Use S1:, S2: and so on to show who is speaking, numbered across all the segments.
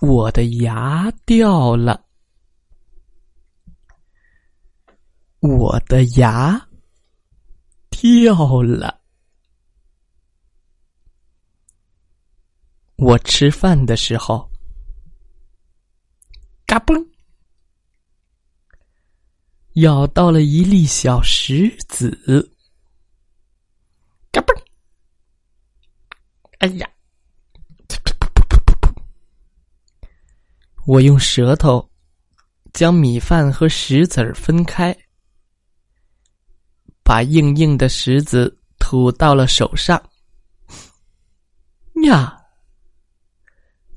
S1: 我的牙掉了，我的牙掉了。我吃饭的时候，嘎嘣，咬到了一粒小石子，嘎嘣，哎呀！我用舌头将米饭和石子儿分开，把硬硬的石子吐到了手上。呀，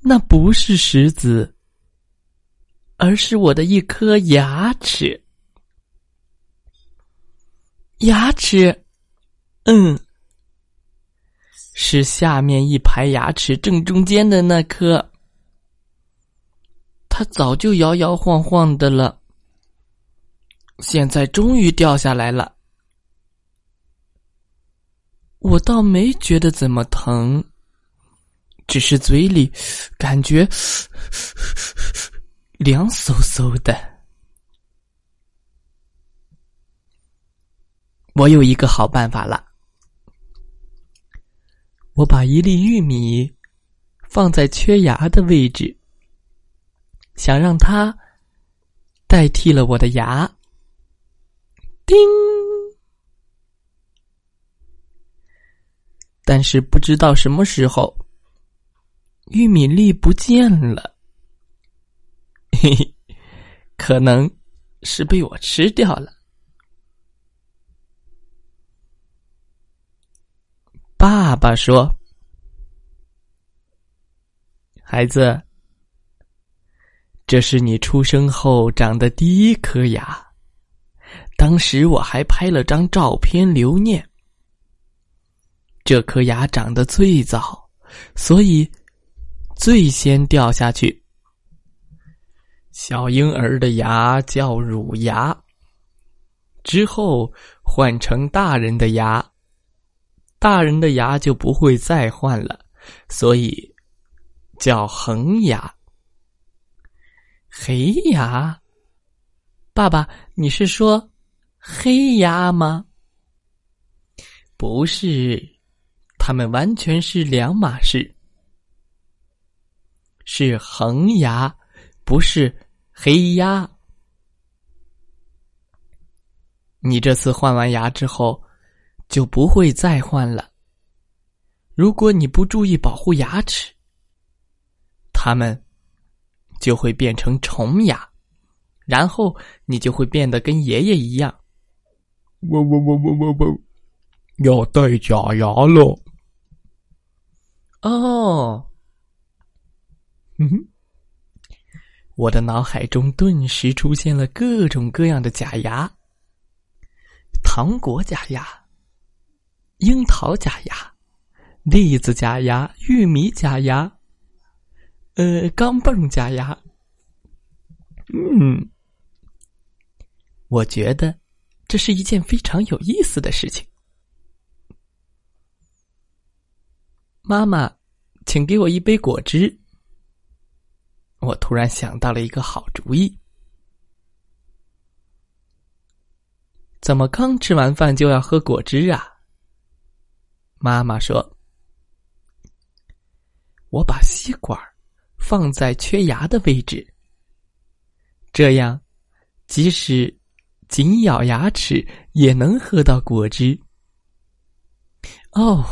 S1: 那不是石子，而是我的一颗牙齿。牙齿，嗯，是下面一排牙齿正中间的那颗。它早就摇摇晃晃的了，现在终于掉下来了。我倒没觉得怎么疼，只是嘴里感觉 凉飕飕的。我有一个好办法了，我把一粒玉米放在缺牙的位置。想让它代替了我的牙，叮！但是不知道什么时候，玉米粒不见了，嘿嘿，可能是被我吃掉了。爸爸说：“孩子。”这是你出生后长的第一颗牙，当时我还拍了张照片留念。这颗牙长得最早，所以最先掉下去。小婴儿的牙叫乳牙，之后换成大人的牙，大人的牙就不会再换了，所以叫恒牙。黑牙，爸爸，你是说黑牙吗？不是，它们完全是两码事。是恒牙，不是黑牙。你这次换完牙之后，就不会再换了。如果你不注意保护牙齿，它们。就会变成虫牙，然后你就会变得跟爷爷一样。
S2: 我我我我我我，要戴假牙了。
S1: 哦，嗯，我的脑海中顿时出现了各种各样的假牙：糖果假牙、樱桃假牙、栗子假牙、玉米假牙。呃，钢镚加压。嗯，我觉得这是一件非常有意思的事情。妈妈，请给我一杯果汁。我突然想到了一个好主意。怎么刚吃完饭就要喝果汁啊？妈妈说：“我把吸管。”放在缺牙的位置，这样即使紧咬牙齿也能喝到果汁。哦，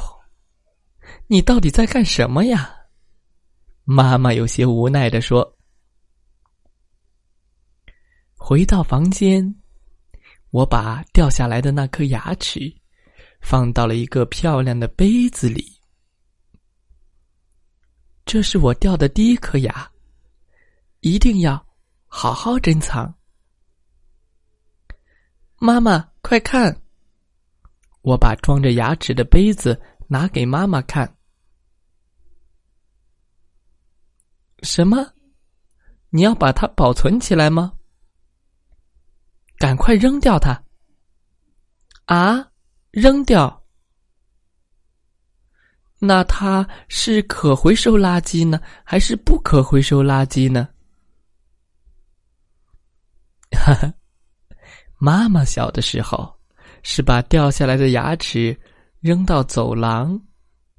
S1: 你到底在干什么呀？妈妈有些无奈的说。回到房间，我把掉下来的那颗牙齿放到了一个漂亮的杯子里。这是我掉的第一颗牙，一定要好好珍藏。妈妈，快看！我把装着牙齿的杯子拿给妈妈看。什么？你要把它保存起来吗？赶快扔掉它！啊，扔掉？那它是可回收垃圾呢，还是不可回收垃圾呢？哈哈，妈妈小的时候是把掉下来的牙齿扔到走廊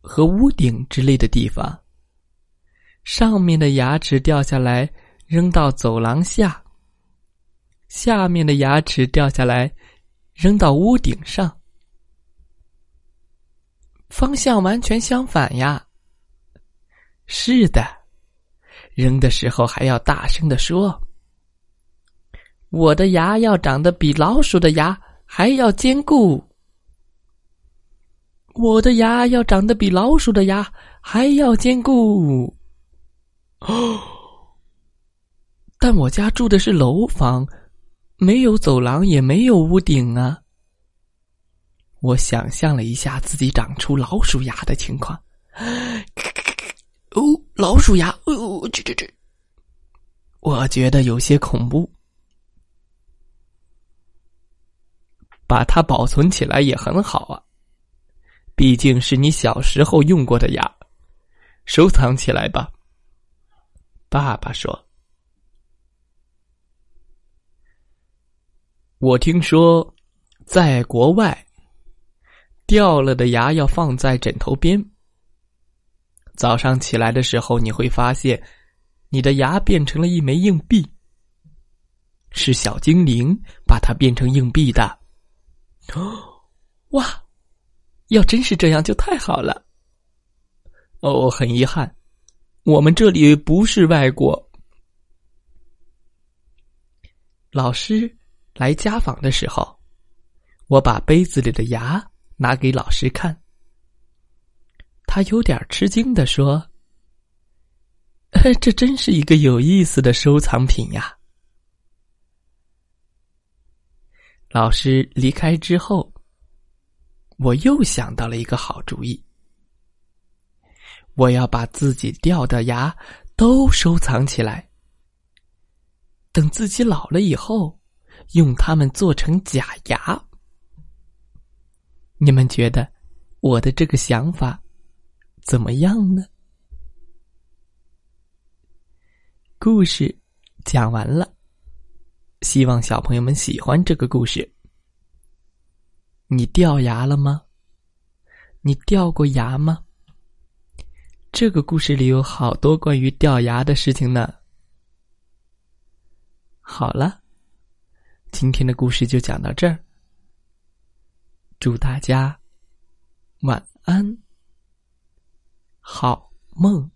S1: 和屋顶之类的地方。上面的牙齿掉下来，扔到走廊下；下面的牙齿掉下来，扔到屋顶上。方向完全相反呀！是的，扔的时候还要大声的说：“我的牙要长得比老鼠的牙还要坚固。”我的牙要长得比老鼠的牙还要坚固。哦，但我家住的是楼房，没有走廊，也没有屋顶啊。我想象了一下自己长出老鼠牙的情况，哦，老鼠牙，哦，这这这，我觉得有些恐怖。把它保存起来也很好啊，毕竟是你小时候用过的牙，收藏起来吧。爸爸说：“我听说，在国外，掉了的牙要放在枕头边。早上起来的时候，你会发现，你的牙变成了一枚硬币。是小精灵把它变成硬币的。哦，哇！要真是这样，就太好了。哦，很遗憾。”我们这里不是外国。老师来家访的时候，我把杯子里的牙拿给老师看。他有点吃惊的说：“这真是一个有意思的收藏品呀！”老师离开之后，我又想到了一个好主意。我要把自己掉的牙都收藏起来，等自己老了以后，用它们做成假牙。你们觉得我的这个想法怎么样呢？故事讲完了，希望小朋友们喜欢这个故事。你掉牙了吗？你掉过牙吗？这个故事里有好多关于掉牙的事情呢。好了，今天的故事就讲到这儿。祝大家晚安，好梦。